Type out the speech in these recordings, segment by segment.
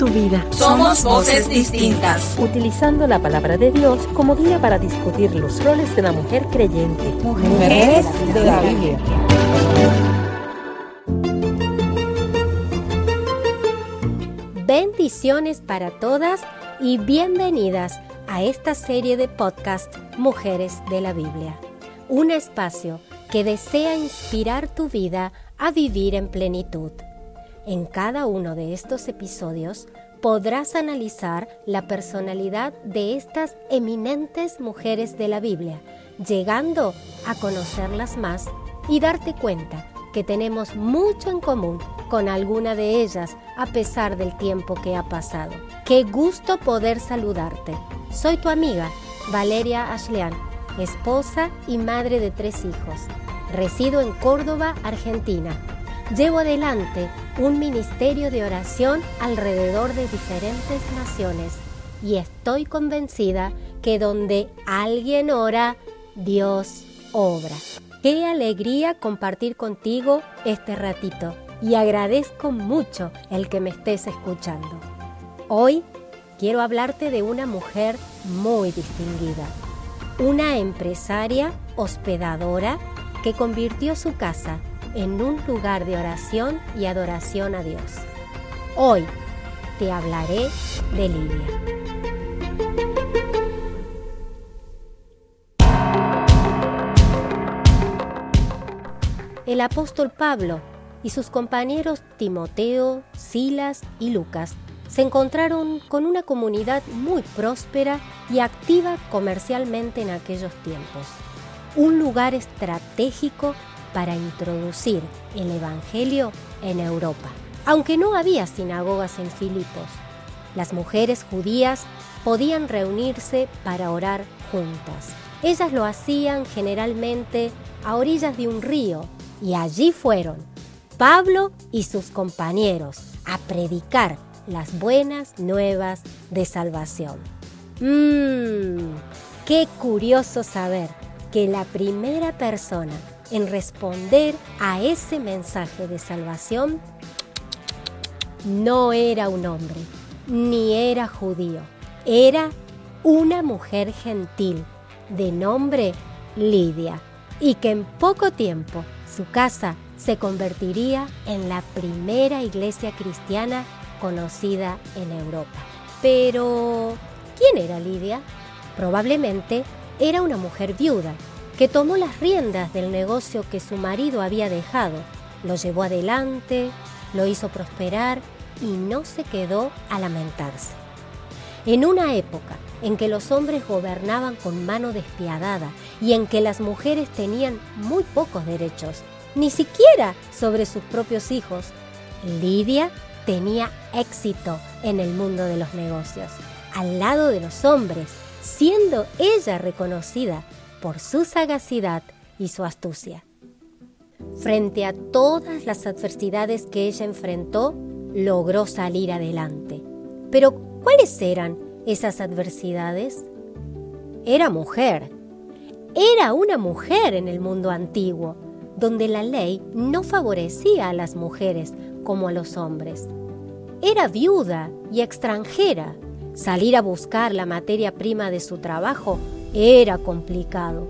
tu vida. Somos voces distintas. Utilizando la palabra de Dios como guía para discutir los roles de la mujer creyente. Mujeres de la Biblia. Bendiciones para todas y bienvenidas a esta serie de podcast Mujeres de la Biblia. Un espacio que desea inspirar tu vida a vivir en plenitud. En cada uno de estos episodios podrás analizar la personalidad de estas eminentes mujeres de la Biblia, llegando a conocerlas más y darte cuenta que tenemos mucho en común con alguna de ellas a pesar del tiempo que ha pasado. Qué gusto poder saludarte. Soy tu amiga, Valeria Ashlean, esposa y madre de tres hijos. Resido en Córdoba, Argentina llevo adelante un ministerio de oración alrededor de diferentes naciones y estoy convencida que donde alguien ora, Dios obra. Qué alegría compartir contigo este ratito y agradezco mucho el que me estés escuchando. Hoy quiero hablarte de una mujer muy distinguida, una empresaria hospedadora que convirtió su casa en un lugar de oración y adoración a Dios. Hoy te hablaré de Lidia. El apóstol Pablo y sus compañeros Timoteo, Silas y Lucas se encontraron con una comunidad muy próspera y activa comercialmente en aquellos tiempos. Un lugar estratégico para introducir el Evangelio en Europa. Aunque no había sinagogas en Filipos, las mujeres judías podían reunirse para orar juntas. Ellas lo hacían generalmente a orillas de un río y allí fueron Pablo y sus compañeros a predicar las buenas nuevas de salvación. Mmm, qué curioso saber que la primera persona en responder a ese mensaje de salvación no era un hombre, ni era judío, era una mujer gentil de nombre Lidia, y que en poco tiempo su casa se convertiría en la primera iglesia cristiana conocida en Europa. Pero, ¿quién era Lidia? Probablemente era una mujer viuda que tomó las riendas del negocio que su marido había dejado, lo llevó adelante, lo hizo prosperar y no se quedó a lamentarse. En una época en que los hombres gobernaban con mano despiadada y en que las mujeres tenían muy pocos derechos, ni siquiera sobre sus propios hijos, Lidia tenía éxito en el mundo de los negocios, al lado de los hombres, siendo ella reconocida por su sagacidad y su astucia. Frente a todas las adversidades que ella enfrentó, logró salir adelante. Pero, ¿cuáles eran esas adversidades? Era mujer. Era una mujer en el mundo antiguo, donde la ley no favorecía a las mujeres como a los hombres. Era viuda y extranjera. Salir a buscar la materia prima de su trabajo era complicado.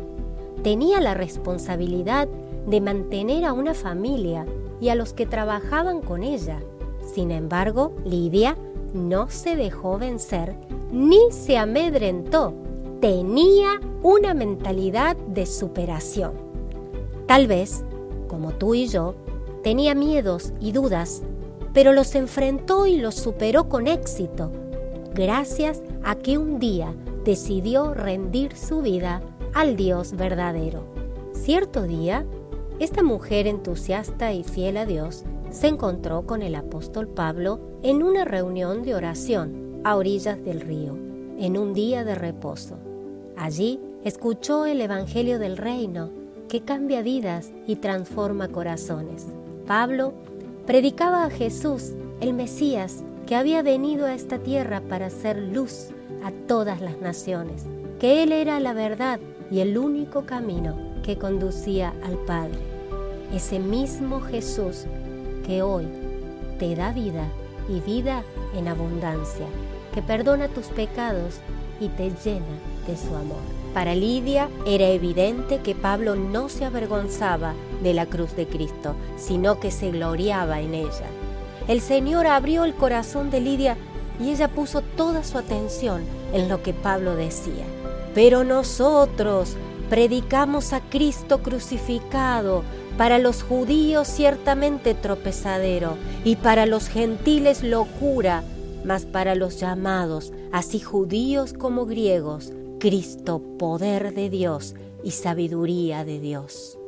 Tenía la responsabilidad de mantener a una familia y a los que trabajaban con ella. Sin embargo, Lidia no se dejó vencer ni se amedrentó. Tenía una mentalidad de superación. Tal vez, como tú y yo, tenía miedos y dudas, pero los enfrentó y los superó con éxito, gracias a que un día decidió rendir su vida al Dios verdadero. Cierto día, esta mujer entusiasta y fiel a Dios se encontró con el apóstol Pablo en una reunión de oración a orillas del río, en un día de reposo. Allí escuchó el Evangelio del Reino, que cambia vidas y transforma corazones. Pablo predicaba a Jesús, el Mesías, que había venido a esta tierra para hacer luz a todas las naciones, que Él era la verdad y el único camino que conducía al Padre. Ese mismo Jesús que hoy te da vida y vida en abundancia, que perdona tus pecados y te llena de su amor. Para Lidia era evidente que Pablo no se avergonzaba de la cruz de Cristo, sino que se gloriaba en ella. El Señor abrió el corazón de Lidia y ella puso toda su atención en lo que Pablo decía. Pero nosotros predicamos a Cristo crucificado, para los judíos ciertamente tropezadero y para los gentiles locura, mas para los llamados, así judíos como griegos, Cristo poder de Dios y sabiduría de Dios.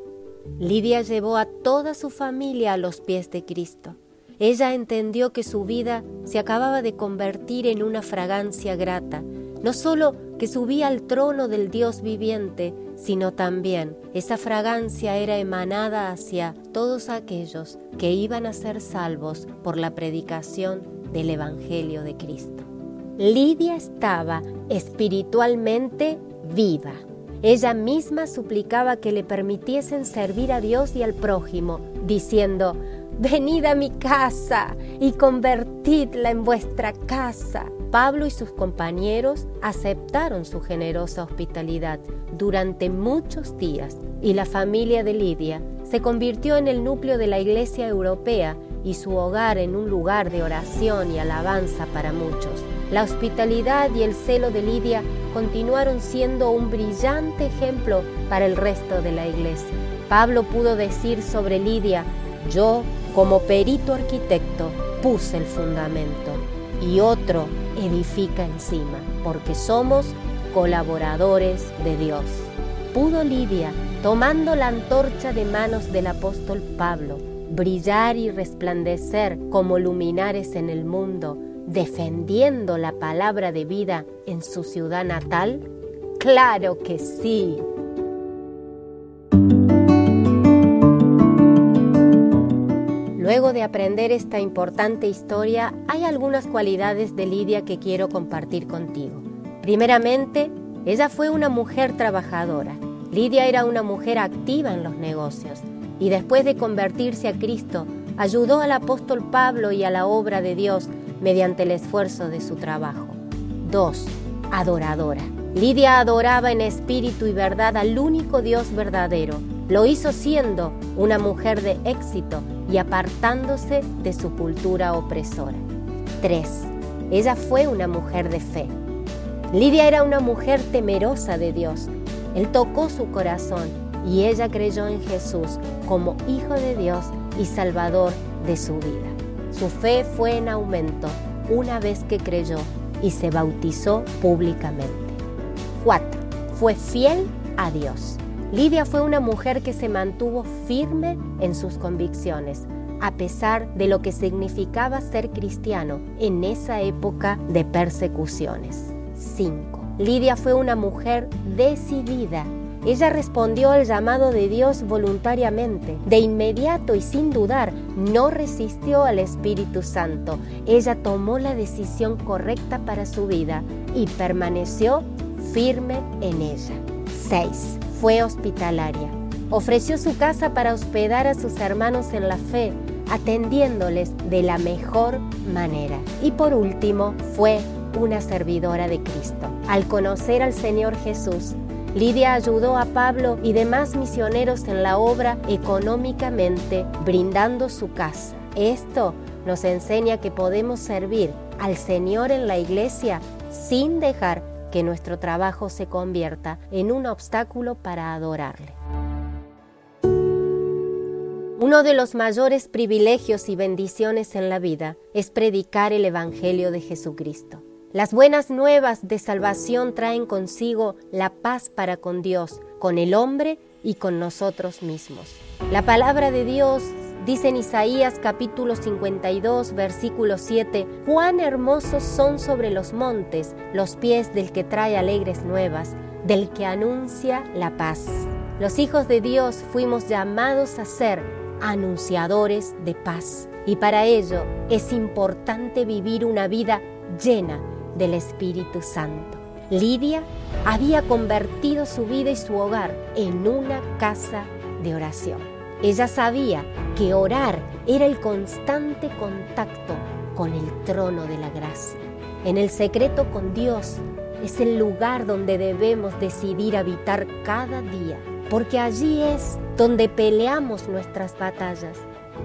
Lidia llevó a toda su familia a los pies de Cristo. Ella entendió que su vida se acababa de convertir en una fragancia grata, no solo que subía al trono del Dios viviente, sino también esa fragancia era emanada hacia todos aquellos que iban a ser salvos por la predicación del Evangelio de Cristo. Lidia estaba espiritualmente viva. Ella misma suplicaba que le permitiesen servir a Dios y al prójimo, diciendo, Venid a mi casa y convertidla en vuestra casa. Pablo y sus compañeros aceptaron su generosa hospitalidad durante muchos días y la familia de Lidia se convirtió en el núcleo de la iglesia europea y su hogar en un lugar de oración y alabanza para muchos. La hospitalidad y el celo de Lidia continuaron siendo un brillante ejemplo para el resto de la iglesia. Pablo pudo decir sobre Lidia, yo como perito arquitecto puse el fundamento y otro edifica encima, porque somos colaboradores de Dios. Pudo Lidia, tomando la antorcha de manos del apóstol Pablo, brillar y resplandecer como luminares en el mundo, defendiendo la palabra de vida en su ciudad natal? Claro que sí. Luego de aprender esta importante historia, hay algunas cualidades de Lidia que quiero compartir contigo. Primeramente, ella fue una mujer trabajadora. Lidia era una mujer activa en los negocios y después de convertirse a Cristo, ayudó al apóstol Pablo y a la obra de Dios mediante el esfuerzo de su trabajo. 2. Adoradora. Lidia adoraba en espíritu y verdad al único Dios verdadero. Lo hizo siendo una mujer de éxito y apartándose de su cultura opresora. 3. Ella fue una mujer de fe. Lidia era una mujer temerosa de Dios. Él tocó su corazón y ella creyó en Jesús como Hijo de Dios y Salvador de su vida. Su fe fue en aumento una vez que creyó y se bautizó públicamente. 4. Fue fiel a Dios. Lidia fue una mujer que se mantuvo firme en sus convicciones, a pesar de lo que significaba ser cristiano en esa época de persecuciones. 5. Lidia fue una mujer decidida. Ella respondió al llamado de Dios voluntariamente. De inmediato y sin dudar, no resistió al Espíritu Santo. Ella tomó la decisión correcta para su vida y permaneció firme en ella. 6 fue hospitalaria. Ofreció su casa para hospedar a sus hermanos en la fe, atendiéndoles de la mejor manera. Y por último, fue una servidora de Cristo. Al conocer al Señor Jesús, Lidia ayudó a Pablo y demás misioneros en la obra económicamente, brindando su casa. Esto nos enseña que podemos servir al Señor en la iglesia sin dejar que nuestro trabajo se convierta en un obstáculo para adorarle. Uno de los mayores privilegios y bendiciones en la vida es predicar el Evangelio de Jesucristo. Las buenas nuevas de salvación traen consigo la paz para con Dios, con el hombre y con nosotros mismos. La palabra de Dios Dice en Isaías capítulo 52, versículo 7, cuán hermosos son sobre los montes los pies del que trae alegres nuevas, del que anuncia la paz. Los hijos de Dios fuimos llamados a ser anunciadores de paz y para ello es importante vivir una vida llena del Espíritu Santo. Lidia había convertido su vida y su hogar en una casa de oración. Ella sabía que orar era el constante contacto con el trono de la gracia. En el secreto con Dios es el lugar donde debemos decidir habitar cada día, porque allí es donde peleamos nuestras batallas.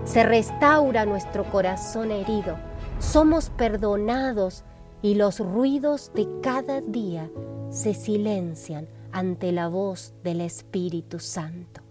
Se restaura nuestro corazón herido, somos perdonados y los ruidos de cada día se silencian ante la voz del Espíritu Santo.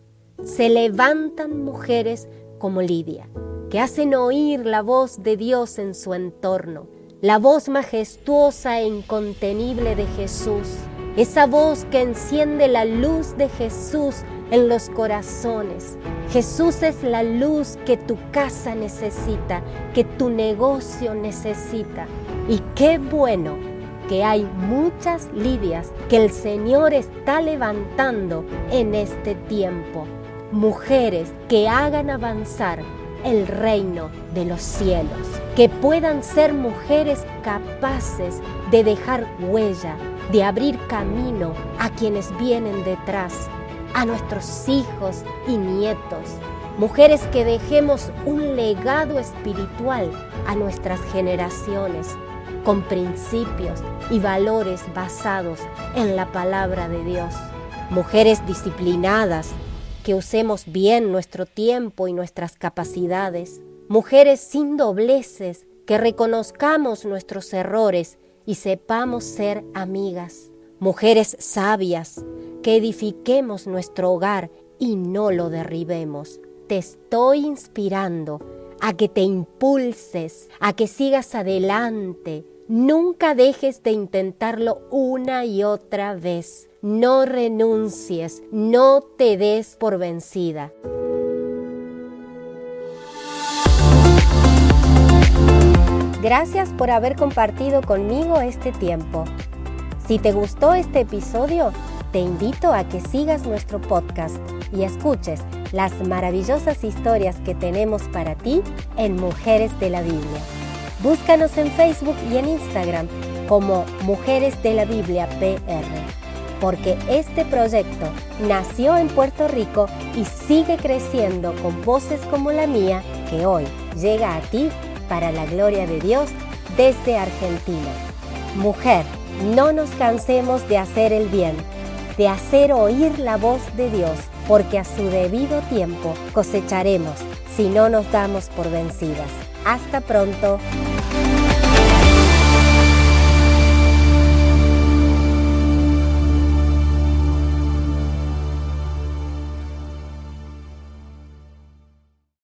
Se levantan mujeres como Lidia, que hacen oír la voz de Dios en su entorno, la voz majestuosa e incontenible de Jesús, esa voz que enciende la luz de Jesús en los corazones. Jesús es la luz que tu casa necesita, que tu negocio necesita. Y qué bueno que hay muchas Lidias que el Señor está levantando en este tiempo. Mujeres que hagan avanzar el reino de los cielos, que puedan ser mujeres capaces de dejar huella, de abrir camino a quienes vienen detrás, a nuestros hijos y nietos, mujeres que dejemos un legado espiritual a nuestras generaciones, con principios y valores basados en la palabra de Dios. Mujeres disciplinadas, que usemos bien nuestro tiempo y nuestras capacidades. Mujeres sin dobleces, que reconozcamos nuestros errores y sepamos ser amigas. Mujeres sabias, que edifiquemos nuestro hogar y no lo derribemos. Te estoy inspirando a que te impulses, a que sigas adelante, Nunca dejes de intentarlo una y otra vez. No renuncies, no te des por vencida. Gracias por haber compartido conmigo este tiempo. Si te gustó este episodio, te invito a que sigas nuestro podcast y escuches las maravillosas historias que tenemos para ti en Mujeres de la Biblia. Búscanos en Facebook y en Instagram como Mujeres de la Biblia PR, porque este proyecto nació en Puerto Rico y sigue creciendo con voces como la mía que hoy llega a ti para la gloria de Dios desde Argentina. Mujer, no nos cansemos de hacer el bien, de hacer oír la voz de Dios, porque a su debido tiempo cosecharemos si no nos damos por vencidas. Hasta pronto.